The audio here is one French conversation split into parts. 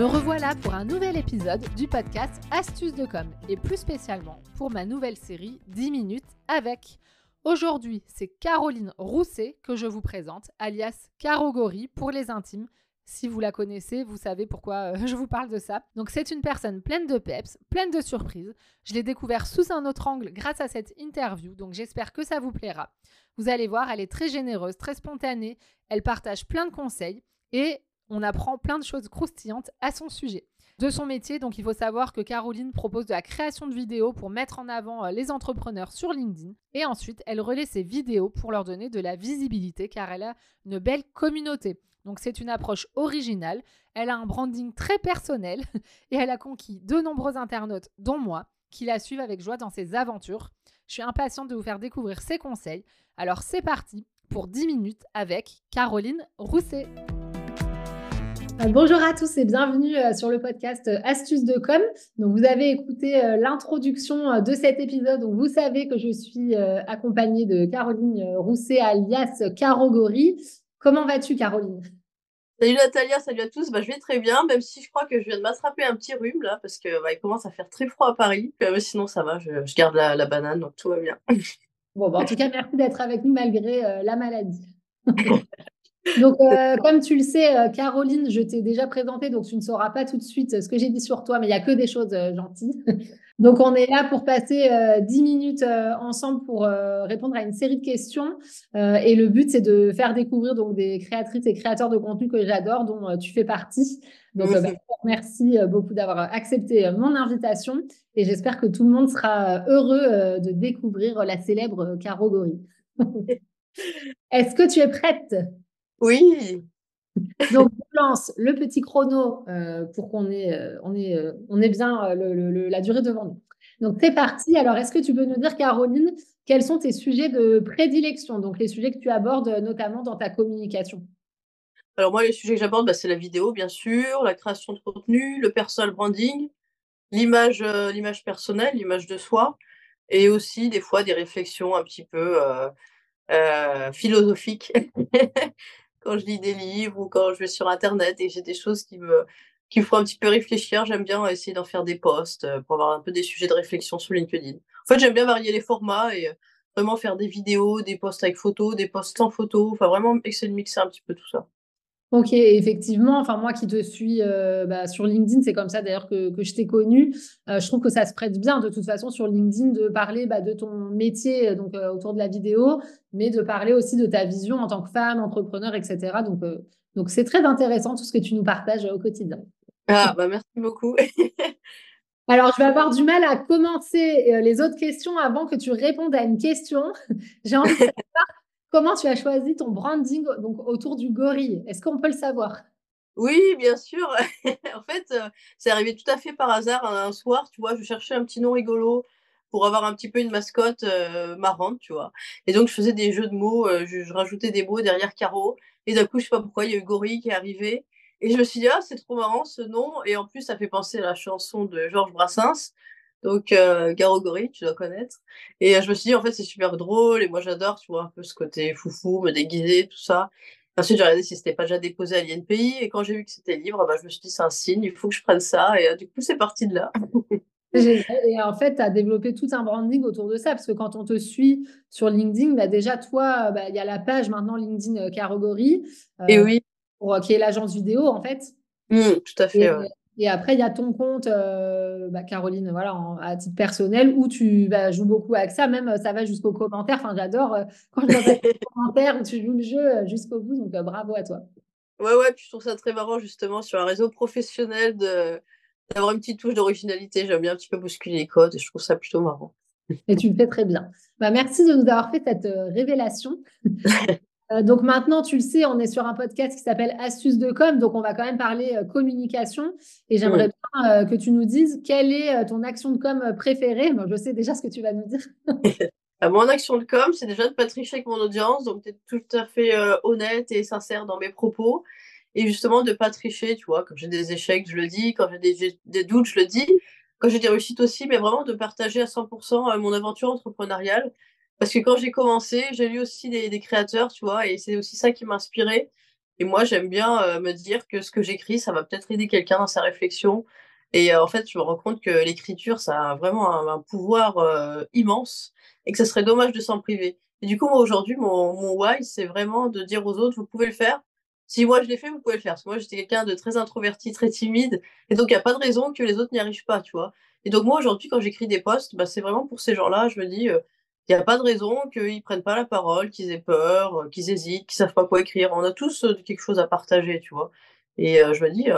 Me revoilà pour un nouvel épisode du podcast Astuces de com et plus spécialement pour ma nouvelle série 10 minutes avec. Aujourd'hui, c'est Caroline Rousset que je vous présente, alias Carogori pour les intimes. Si vous la connaissez, vous savez pourquoi euh, je vous parle de ça. Donc c'est une personne pleine de peps, pleine de surprises. Je l'ai découvert sous un autre angle grâce à cette interview, donc j'espère que ça vous plaira. Vous allez voir, elle est très généreuse, très spontanée, elle partage plein de conseils et on apprend plein de choses croustillantes à son sujet. De son métier, donc il faut savoir que Caroline propose de la création de vidéos pour mettre en avant euh, les entrepreneurs sur LinkedIn et ensuite elle relaie ses vidéos pour leur donner de la visibilité car elle a une belle communauté. Donc c'est une approche originale, elle a un branding très personnel et elle a conquis de nombreux internautes, dont moi, qui la suivent avec joie dans ses aventures. Je suis impatiente de vous faire découvrir ses conseils. Alors c'est parti pour 10 minutes avec Caroline Rousset. Euh, bonjour à tous et bienvenue euh, sur le podcast euh, Astuces de com. Donc vous avez écouté l'introduction de cet épisode. Donc vous savez que je suis accompagnée de Caroline Rousset alias Carogori. Comment vas-tu Caroline? Salut Natalia, salut à tous. Bah, je vais très bien, même si je crois que je viens de m'attraper un petit rhume là, parce que bah, il commence à faire très froid à Paris. mais sinon ça va, je, garde la, banane, donc tout va bien. Bon, bah, en tout cas, merci d'être avec nous malgré la maladie. Donc, euh, comme tu le sais, euh, Caroline, je t'ai déjà présenté, donc tu ne sauras pas tout de suite euh, ce que j'ai dit sur toi, mais il n'y a que des choses gentilles. Donc, on est là pour passer 10 minutes ensemble pour répondre à une série de questions. et le but, c'est de faire découvrir donc, des créatrices et créateurs de contenu que j'adore, dont tu fais partie. Donc, bah, merci beaucoup d'avoir accepté mon invitation. Et j'espère que tout le monde sera heureux de découvrir la célèbre Caro Gori. Est-ce que tu es prête? Oui. Donc, on lance le petit chrono euh, pour qu'on ait, euh, on ait, euh, on ait bien la durée devant nous. Donc, c'est parti. Alors, est-ce que tu peux nous dire, Caroline, quels sont tes sujets de prédilection, donc les sujets que tu abordes notamment dans ta communication Alors, moi, les sujets que j'aborde, bah, c'est la vidéo, bien sûr, la création de contenu, le personal branding, l'image, l'image personnelle, l'image de soi, et aussi des fois des réflexions un petit peu philosophiques quand je lis des livres ou quand je vais sur Internet et j'ai des choses qui me, font un petit peu réfléchir. J'aime bien essayer d'en faire des posts euh, pour avoir un peu des sujets de réflexion sur LinkedIn. En fait, j'aime bien varier les formats et euh, vraiment faire des vidéos, des posts avec photos, des posts sans photos. Enfin, vraiment essayer de mixer un petit peu tout ça. Ok, effectivement, enfin moi qui te suis euh, bah, sur LinkedIn, c'est comme ça d'ailleurs que, que je t'ai connu. Euh, je trouve que ça se prête bien de toute façon sur LinkedIn de parler bah, de ton métier donc euh, autour de la vidéo, mais de parler aussi de ta vision en tant que femme, entrepreneur, etc. Donc donc c'est très intéressant tout ce que tu nous partages au quotidien. Ah bah merci beaucoup. Alors, je vais avoir du mal à commencer les autres questions avant que tu répondes à une question. J'ai envie de savoir Comment tu as choisi ton branding donc, autour du gorille? Est-ce qu'on peut le savoir? Oui, bien sûr. en fait, euh, c'est arrivé tout à fait par hasard un soir, tu vois, je cherchais un petit nom rigolo pour avoir un petit peu une mascotte euh, marrante, tu vois. Et donc, je faisais des jeux de mots, euh, je, rajoutais des mots derrière Caro. Et d'un coup, je sais pas pourquoi, il y a eu Gorille qui est arrivé. Et je me suis dit, ah, c'est trop marrant ce nom. Et en plus, ça fait penser à la chanson de Georges Brassens. Donc, euh, Garogori, tu dois connaître. Et euh, je me suis dit, en fait, c'est super drôle. Et moi, j'adore, tu vois, un peu ce côté foufou, me déguiser, tout ça. Ensuite, j'ai regardé si c'était pas déjà déposé à l'INPI. Et quand j'ai vu que c'était libre, bah, je me suis dit, c'est un signe, il faut que je prenne ça. Et euh, du coup, c'est parti de là. Et en fait, tu as développé tout un branding autour de ça, parce que quand on te suit sur LinkedIn, bah déjà, toi, bah, il y a la page maintenant LinkedIn Carogori, et oui. pour, qui est l'agence vidéo, en fait. Mmh, tout à fait. Et après, il y a ton compte, euh, bah, Caroline, voilà, à titre personnel, où tu bah, joues beaucoup avec ça. Même, ça va jusqu'aux commentaires. Enfin, j'adore euh, quand je vois les commentaires où tu joues le jeu euh, jusqu'au bout. Donc, bravo à toi. Ouais, ouais. Puis je trouve ça très marrant, justement, sur un réseau professionnel, de, d'avoir une petite touche d'originalité. J'aime bien un petit peu bousculer les codes et je trouve ça plutôt marrant. Et tu le fais très bien. Bah, merci de nous avoir fait cette révélation. Euh, donc maintenant, tu le sais, on est sur un podcast qui s'appelle Astuces de com, donc on va quand même parler euh, communication. Et j'aimerais bien euh, que tu nous dises quelle est ton action de com préférée. Moi, je sais déjà ce que tu vas nous dire. Mon action de com, c'est déjà de pas tricher avec mon audience, donc d'être tout à fait honnête et sincère dans mes propos. Et justement, de pas tricher, tu vois. Quand j'ai des échecs, je le dis. Quand j'ai des, des, doutes, je le dis. Quand j'ai des réussites aussi, mais vraiment de partager à 100% mon aventure entrepreneuriale parce que quand j'ai commencé, j'ai lu aussi des, créateurs, tu vois, et c'est aussi ça qui m'a inspiré. Et moi, j'aime bien euh, me dire que ce que j'écris, ça va peut-être aider quelqu'un dans sa réflexion. Et euh, en fait, je me rends compte que l'écriture, ça a vraiment un, pouvoir euh, immense et que ce serait dommage de s'en priver. Et du coup, moi, aujourd'hui, mon, mon why, c'est vraiment de dire aux autres, vous pouvez le faire. Si moi, je l'ai fait, vous pouvez le faire. Parce que moi, j'étais quelqu'un de très introverti, très timide. Et donc, il n'y a pas de raison que les autres n'y arrivent pas, tu vois. Et donc, moi, aujourd'hui, quand j'écris des posts, bah, c'est vraiment pour ces gens-là. Je me dis, il n'y a pas de raison qu'ils ne prennent pas la parole, qu'ils aient peur, euh, qu'ils hésitent, qu'ils ne savent pas quoi écrire. On a tous euh, quelque chose à partager, tu vois. Et euh, je me dis,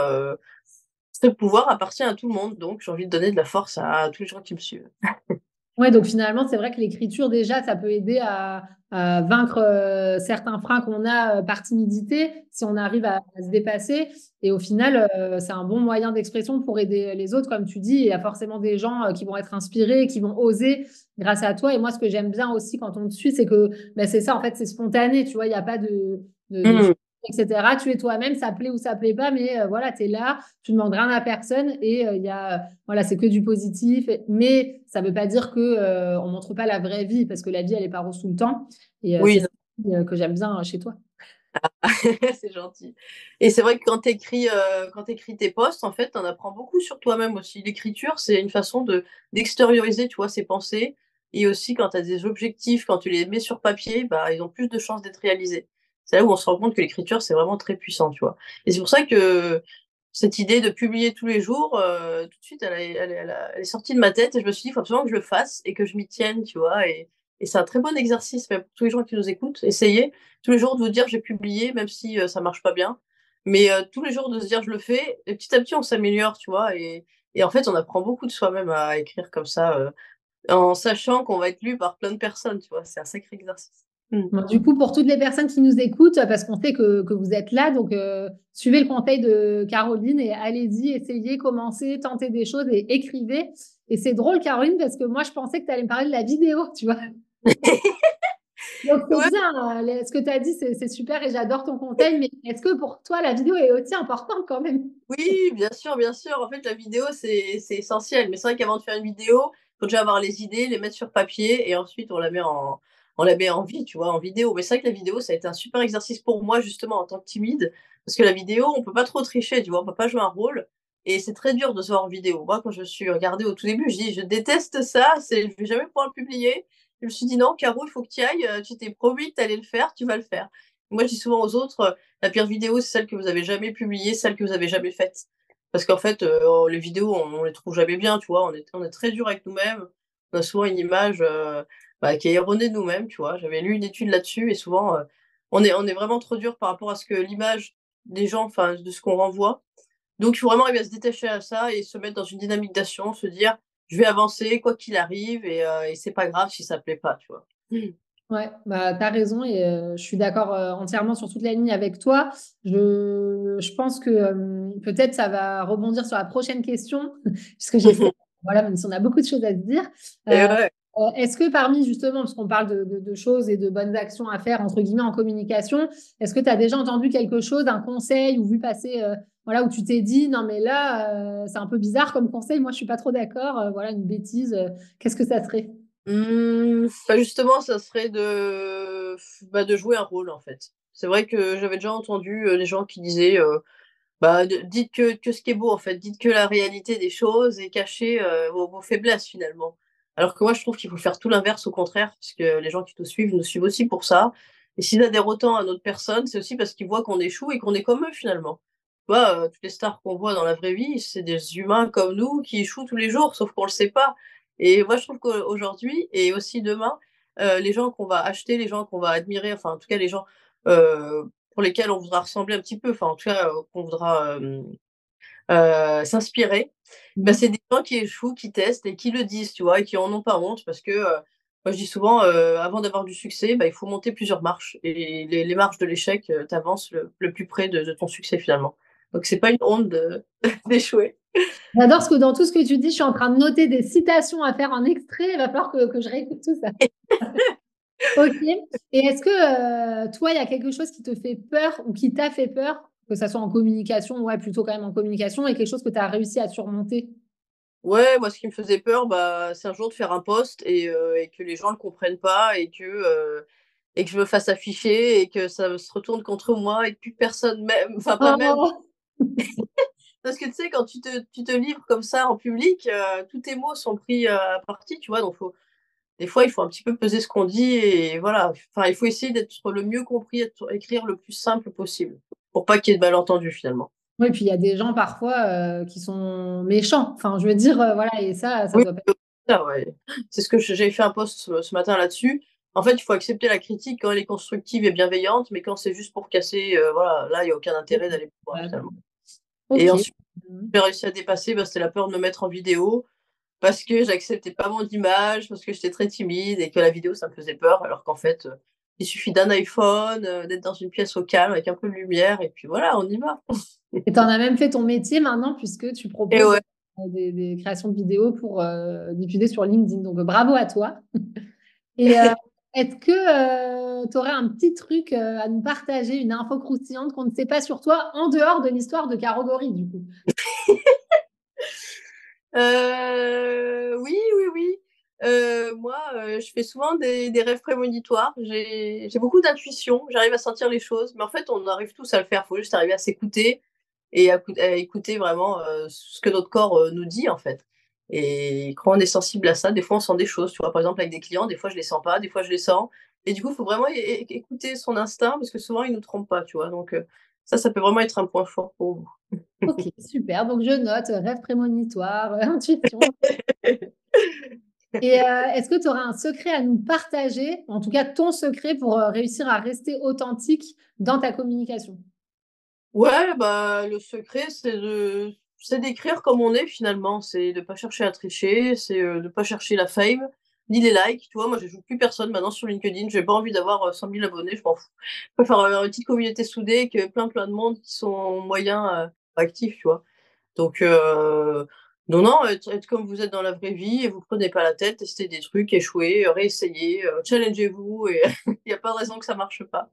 ce pouvoir appartient à tout le monde, donc j'ai envie de donner de la force à tous les gens qui me suivent. Ouais, donc finalement, c'est vrai que l'écriture, déjà, ça peut aider à, vaincre euh, certains freins qu'on a euh, par timidité si on arrive à, se dépasser. Et au final, euh, c'est un bon moyen d'expression pour aider les autres, comme tu dis. Il y a forcément des gens qui vont être inspirés, qui vont oser grâce à toi. Et moi, ce que j'aime bien aussi quand on te suit, c'est que ben, c'est ça, en fait, c'est spontané. Tu vois, il n'y a pas de, mmh etc. Tu es toi-même, ça plaît ou ça plaît pas, mais euh, voilà, tu es là, tu ne demandes rien à personne et euh, il y a, voilà, c'est que du positif. mais ça ne veut pas dire que ne euh, on montre pas la vraie vie parce que la vie, elle est pas rose tout le temps. Et oui. c'est que j'aime bien chez toi. c'est gentil. Et c'est vrai que quand tu écris tes posts, en fait, tu en apprends beaucoup sur toi-même aussi. L'écriture, c'est une façon de d'extérioriser, tu vois, ses pensées. Et aussi, quand tu as des objectifs, quand tu les mets sur papier, bah, ils ont plus de chances d'être réalisés c'est là où on se rend compte que l'écriture, c'est vraiment très puissant, tu vois. Et c'est pour ça que cette idée de publier tous les jours, euh, tout de suite, elle, est sortie de ma tête et je me suis dit, il faut absolument que je le fasse et que je m'y tienne, tu vois. Et, c'est un très bon exercice, pour tous les gens qui nous écoutent. Essayez tous les jours de vous dire, j'ai publié, même si ça euh, ça marche pas bien. Mais euh, tous les jours de se dire, je le fais. Et petit à petit, on s'améliore, tu vois. Et, et, en fait, on apprend beaucoup de soi-même à écrire comme ça, en sachant qu'on va être lu par plein de personnes, tu vois. C'est un sacré exercice. Mm. Du coup, pour toutes les personnes qui nous écoutent, parce qu'on sait que, vous êtes là, donc euh, suivez le conseil de Caroline et allez-y, essayez, commencez, tentez des choses et écrivez. Et c'est drôle, Caroline, parce que moi, je pensais que tu allais me parler de la vidéo, tu vois. donc, c'est bien. Euh, ce que tu as dit, c'est super et j'adore ton conseil. Mais est-ce que pour toi, la vidéo est aussi importante quand même? Oui, bien sûr, bien sûr. En fait, la vidéo, c'est essentiel. Mais c'est vrai qu'avant de faire une vidéo, il faut déjà avoir les idées, les mettre sur papier et ensuite on la met en, on la met en tu vois, en vidéo. Mais c'est vrai que la vidéo, ça a été un super exercice pour moi, justement, en tant que timide. Parce que la vidéo, on peut pas trop tricher, tu vois, on peut pas jouer un rôle. Et c'est très dur de se voir en vidéo. Moi, quand je suis regardée au tout début, je dis, je déteste ça, c'est, je vais jamais pouvoir le publier. Je me suis dit, non, Caro, il faut que tu ailles, euh, tu t'es promis que allais le faire, tu vas le faire. Moi, je dis souvent aux autres, euh, la pire vidéo, c'est celle que vous avez jamais publiée, celle que vous avez jamais faite. Parce qu'en fait, euh, les vidéos, on, on, les trouve jamais bien, tu vois, on est, on est très dur avec nous-mêmes. On a souvent une image bah, qui est erronée de nous-mêmes, tu vois. J'avais lu une étude là-dessus et souvent, euh, on, est, on est vraiment trop dur par rapport à ce que l'image des gens, enfin, de ce qu'on renvoie. Donc, il faut vraiment arriver à se détacher à ça et se mettre dans une dynamique d'action, se dire, je vais avancer quoi qu'il arrive et, euh, et c'est pas grave si ça plaît pas, tu vois. Ouais, bah, tu as raison et euh, je suis d'accord entièrement sur toute la ligne avec toi. Je, je pense que peut-être ça va rebondir sur la prochaine question, puisque j'ai voilà, même si on a beaucoup de choses à se dire. Euh, est-ce que parmi justement, parce qu'on parle de, choses et de bonnes actions à faire entre guillemets en communication, est-ce que tu as déjà entendu quelque chose, un conseil ou vu passer, euh, voilà, où tu t'es dit non mais là euh, c'est un peu bizarre comme conseil, moi je suis pas trop d'accord, voilà une bêtise, qu'est-ce que ça serait? Mmh, bah, Justement, ça serait de, bah, de jouer un rôle en fait. C'est vrai que j'avais déjà entendu des gens qui disaient bah, dites que, que, ce qui est beau en fait, dites que la réalité des choses est cachée vos faiblesses finalement. Alors que moi, je trouve qu'il faut faire tout l'inverse, au contraire, parce que les gens qui nous suivent nous suivent aussi pour ça. Et s'ils adhèrent autant à notre personne, c'est aussi parce qu'ils voient qu'on échoue et qu'on est comme eux finalement. Tu vois, euh, toutes les stars qu'on voit dans la vraie vie, c'est des humains comme nous qui échouent tous les jours, sauf qu'on le sait pas. Et moi, je trouve qu'aujourd'hui et aussi demain, euh, les gens qu'on va acheter, les gens qu'on va admirer, enfin en tout cas les gens euh, pour lesquels on voudra ressembler un petit peu, enfin en tout cas qu'on voudra euh, s'inspirer, mmh. c'est des gens qui échouent, qui testent et qui le disent, tu vois, et qui en ont pas honte parce que Moi, je dis souvent, avant d'avoir du succès, bah, il faut monter plusieurs marches et les marches de l'échec, tu avances le plus près de ton succès finalement. Donc c'est pas une honte d'échouer. J'adore ce que dans tout ce que tu dis, je suis en train de noter des citations à faire en extrait. Il va falloir que, je réécoute tout ça. ok. Et est-ce que euh, toi, il y a quelque chose qui te fait peur ou qui t'a fait peur, que ça soit en communication, ouais, plutôt quand même en communication, et quelque chose que tu as réussi à surmonter Ouais, moi, ce qui me faisait peur, bah, c'est un jour de faire un poste et, euh, que les gens ne le comprennent pas et que, euh, et que je me fasse afficher et que ça se retourne contre moi et que plus personne même, enfin pas même. Oh. Parce que tu sais, quand tu te, tu te livres comme ça en public, euh, tous tes mots sont pris à partie, tu vois. Donc, faut, des fois, il faut un petit peu peser ce qu'on dit et voilà. Enfin, il faut essayer d'être le mieux compris, écrire le plus simple possible pour pas qu'il y ait de malentendus finalement. Oui, puis il y a des gens parfois euh, qui sont méchants. Enfin, je veux dire, voilà, et ça, ça doit pas. Ouais. C'est ce que j'ai fait un post ce, matin là-dessus. En fait, il faut accepter la critique quand elle est constructive et bienveillante, mais quand c'est juste pour casser, voilà, là, il n'y a aucun intérêt d'aller plus loin finalement. Et ensuite, j'ai réussi à dépasser, bah, c'était la peur de me mettre en vidéo parce que j'acceptais pas mon image, parce que j'étais très timide et que la vidéo, ça me faisait peur, alors qu'en fait, euh, il suffit d'un iPhone, euh, d'être dans une pièce au calme avec un peu de lumière, et puis voilà, on y va. et tu en as même fait ton métier maintenant, puisque tu proposes des, créations de vidéos pour euh, diffuser sur LinkedIn. Donc, bravo à toi. et est-ce que tu aurais un petit truc à nous partager, une info croustillante qu'on ne sait pas sur toi, en dehors de l'histoire de Carogori, du coup? Euh, Oui, oui, oui. Moi, je fais souvent des, rêves prémonitoires. J'ai beaucoup d'intuition. J'arrive à sentir les choses. Mais en fait, on arrive tous à le faire. Il faut juste arriver à s'écouter et à, écouter vraiment ce que notre corps nous dit, en fait. Et quand on est sensible à ça, des fois on sent des choses. Tu vois, par exemple, avec des clients, des fois je les sens pas, des fois je les sens. Et du coup, il faut vraiment écouter son instinct parce que souvent il nous trompe pas, tu vois. Donc euh, ça, ça peut vraiment être un point fort pour vous. Ok, super. Donc je note rêve prémonitoire, intuition. Et euh, est-ce que tu auras un secret à nous partager, en tout cas ton secret pour euh, réussir à rester authentique dans ta communication? Ouais, bah le secret, c'est de d'écrire comme on est finalement, c'est de pas chercher à tricher, c'est euh, de pas chercher la fame, ni les likes, tu vois, moi je joue plus personne maintenant sur LinkedIn, j'ai pas envie d'avoir 100 euh, 000 abonnés, je m'en fous. Je préfère avoir une petite communauté soudée avec plein plein de monde qui sont moyens actifs, tu vois. Donc, non, non, être, comme vous êtes dans la vraie vie et vous prenez pas la tête, testez des trucs, échouez, réessayez, challengez-vous et il n'y a pas de raison que ça marche pas.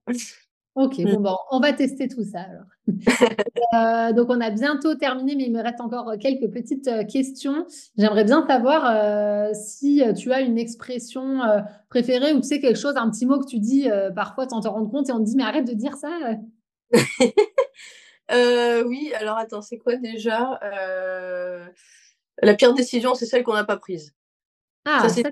Ok, mmh. bon, on va tester tout ça alors. Euh, donc, on a bientôt terminé, mais il me reste encore quelques petites euh, questions. J'aimerais bien savoir euh, si tu as une expression préférée ou tu sais quelque chose, un petit mot que tu dis parfois sans te rendre compte et on te dit, mais arrête de dire ça. oui, alors attends, c'est quoi déjà? La pire décision, c'est celle qu'on n'a pas prise. Ah, ça, c'est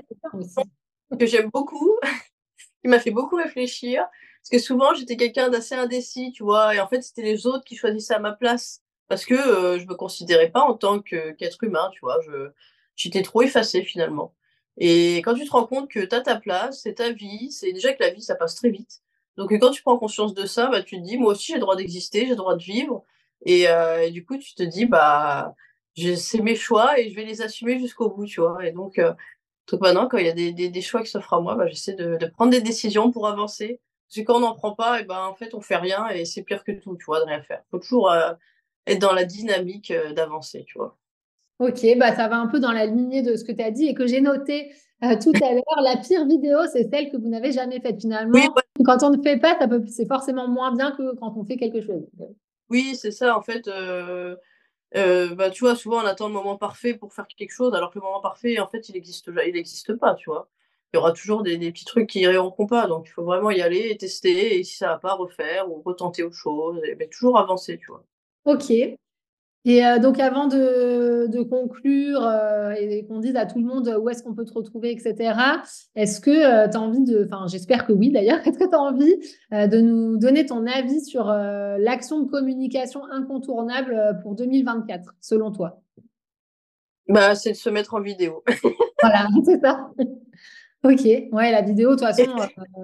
que j'aime beaucoup, qui m'a fait beaucoup réfléchir. Parce que souvent, j'étais quelqu'un d'assez indécis, tu vois, et en fait, c'était les autres qui choisissaient à ma place. Parce que euh, je me considérais pas en tant qu'être humain, tu vois. Je, j'étais trop effacée finalement. Et quand tu te rends compte que tu as ta place, c'est ta vie, c'est déjà que la vie, ça passe très vite. Donc quand tu prends conscience de ça, bah, tu te dis, moi aussi, j'ai le droit d'exister, j'ai le droit de vivre. Et, euh, du coup, tu te dis, bah, c'est mes choix et je vais les assumer jusqu'au bout, tu vois. Et donc, euh, donc maintenant, quand il y a des, des, choix qui s'offrent à moi, bah, j'essaie de, de, prendre des décisions pour avancer parce que quand on n'en prend pas, et ben, en fait, on fait rien et c'est pire que tout, tu vois, de rien faire. Il faut toujours euh, être dans la dynamique euh, d'avancer, tu vois. Ok, bah ça va un peu dans la lignée de ce que tu as dit et que j'ai noté euh, tout à l'heure. La pire vidéo, c'est celle que vous n'avez jamais faite finalement. Quand on ne fait pas, c'est forcément moins bien que quand on fait quelque chose. Oui, c'est ça. En fait, bah, tu vois, souvent on attend le moment parfait pour faire quelque chose, alors que le moment parfait, en fait, il n'existe il existe pas, tu vois il y aura toujours des, petits trucs qui iront pas. Donc, il faut vraiment y aller et tester. Et si ça va pas, refaire ou retenter autre chose. Mais toujours avancer, tu vois. Ok. Et euh, donc, avant de, conclure euh, et qu'on dise à tout le monde où est-ce qu'on peut te retrouver, etc., est-ce que euh, tu as envie de, enfin, j'espère que oui d'ailleurs, est-ce que tu as envie de nous donner ton avis sur l'action de communication incontournable pour 2024, selon toi? Bah, C'est de se mettre en vidéo. voilà, c'est ça. Ok, ouais, la vidéo, de toute façon,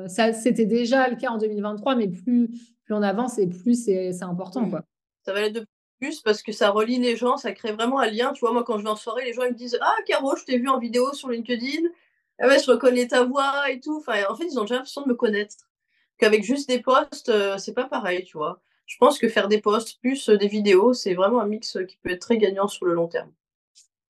ça, c'était déjà le cas en 2023, mais plus, plus on avance et plus c'est, important. Quoi. Ça va être de plus parce que ça relie les gens, ça crée vraiment un lien. Tu vois, moi, quand je vais en soirée, les gens me disent Ah, Caro, je t'ai vu en vidéo sur LinkedIn. ah ouais, je reconnais ta voix et tout. Enfin, en fait, ils ont déjà l'impression de me connaître. Qu'avec juste des posts, c'est pas pareil, tu vois. Je pense que faire des posts plus des vidéos, c'est vraiment un mix qui peut être très gagnant sur le long terme.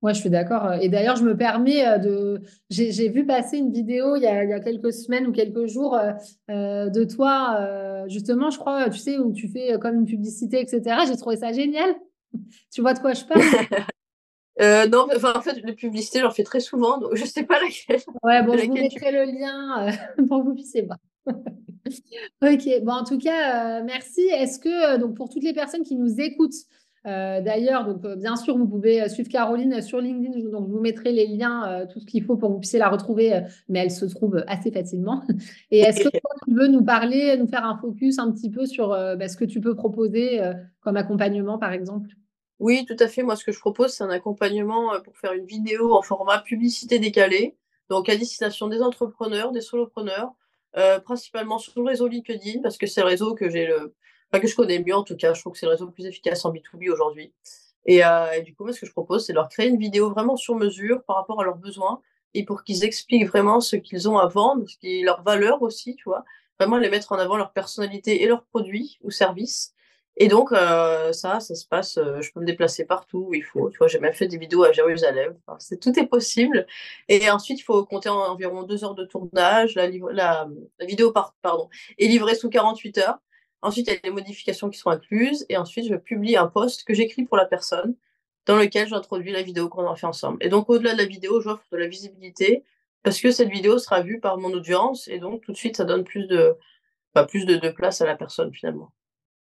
Ouais, je suis d'accord. Et d'ailleurs, je me permets euh, de. J'ai vu passer une vidéo il y, a, quelques semaines ou quelques jours euh, euh, de toi, justement, je crois, tu sais, où tu fais comme une publicité, etc. J'ai trouvé ça génial. tu vois de quoi je parle? Non, enfin, en fait, les publicités, j'en fais très souvent, donc je ne sais pas laquelle. Ouais, bon, je vous mettrai le lien pour que vous puissiez voir. ok, bon, en tout cas, merci. Est-ce que, donc, pour toutes les personnes qui nous écoutent, euh, d'ailleurs, donc euh, bien sûr, vous pouvez euh, suivre Caroline sur LinkedIn. Donc, je vous mettrai les liens, tout ce qu'il faut pour que vous puissiez la retrouver, mais elle se trouve assez facilement. Et est-ce que tu veux nous parler, nous faire un focus un petit peu sur bah, ce que tu peux proposer comme accompagnement, par exemple? Oui, tout à fait. Moi, ce que je propose, c'est un accompagnement pour faire une vidéo en format publicité décalée, donc à destination des entrepreneurs, des solopreneurs, principalement sur le réseau LinkedIn, parce que c'est le réseau que j'ai le que je connais mieux en tout cas. Je trouve que c'est le réseau plus efficace en B2B aujourd'hui. Euh, et, du coup, moi, ce que je propose, c'est de leur créer une vidéo vraiment sur mesure par rapport à leurs besoins et pour qu'ils expliquent vraiment ce qu'ils ont à vendre, ce qui est leur valeur aussi, tu vois. Vraiment les mettre en avant leur personnalité et leurs produits ou services. Et donc, euh, ça, ça se passe, euh, je peux me déplacer partout où il faut. Tu vois, j'ai même fait des vidéos à Jérusalem. tout est possible. Et ensuite, il faut compter environ deux heures de tournage. La, vidéo par, pardon, est livrée sous 48 heures. Ensuite, il y a les modifications qui sont incluses. Et ensuite, je publie un post que j'écris pour la personne dans lequel j'introduis la vidéo qu'on a fait ensemble. Et donc, au-delà de la vidéo, j'offre de la visibilité parce que cette vidéo sera vue par mon audience. Et donc, tout de suite, ça donne plus de, bah, plus de, place à la personne finalement.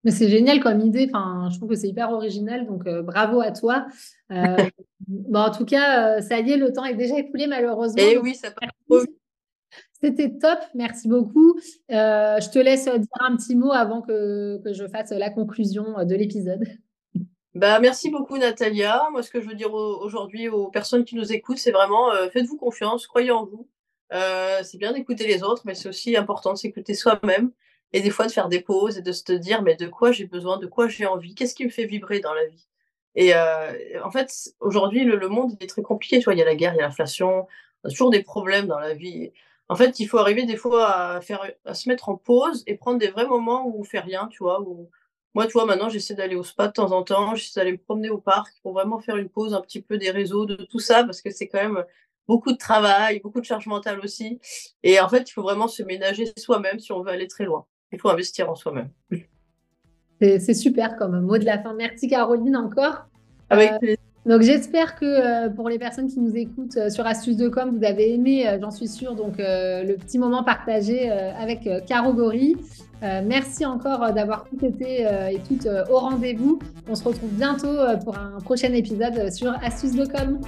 Mais c'est génial comme idée. Enfin, je trouve que c'est hyper original. Donc, euh, bravo à toi. Euh, bon, en tout cas, euh, ça y est, le temps est déjà écoulé malheureusement. Et eh oui, ça part trop c'était top, merci beaucoup. Euh, je te laisse dire un petit mot avant que, je fasse la conclusion de l'épisode. Bah, merci beaucoup Natalia. Moi, ce que je veux dire aujourd'hui aux personnes qui nous écoutent, c'est vraiment euh, faites-vous confiance, croyez en vous. Euh, c'est bien d'écouter les autres, mais c'est aussi important de s'écouter soi-même et des fois de faire des pauses et de se dire mais de quoi j'ai besoin, de quoi j'ai envie, qu'est-ce qui me fait vibrer dans la vie? Et en fait, aujourd'hui, le, monde est très compliqué. Tu vois, il y a la guerre, il y a l'inflation, on a toujours des problèmes dans la vie. En fait, il faut arriver des fois à, faire, à se mettre en pause et prendre des vrais moments où on fait rien, tu vois. Où... Moi, tu vois, maintenant, j'essaie d'aller au spa de temps en temps, j'essaie d'aller me promener au parc pour vraiment faire une pause un petit peu des réseaux, de tout ça, parce que c'est quand même beaucoup de travail, beaucoup de charge mentale aussi. Et en fait, il faut vraiment se ménager soi-même si on veut aller très loin. Il faut investir en soi-même. C'est super comme mot de la fin. Merci Caroline encore. Avec euh, plaisir. Donc j'espère que euh, pour les personnes qui nous écoutent euh, sur Astuces de com, vous avez aimé, euh, j'en suis sûre, donc le petit moment partagé avec Caro Gori. merci encore d'avoir tout été et toutes au rendez-vous. On se retrouve bientôt pour un prochain épisode sur Astuces de com.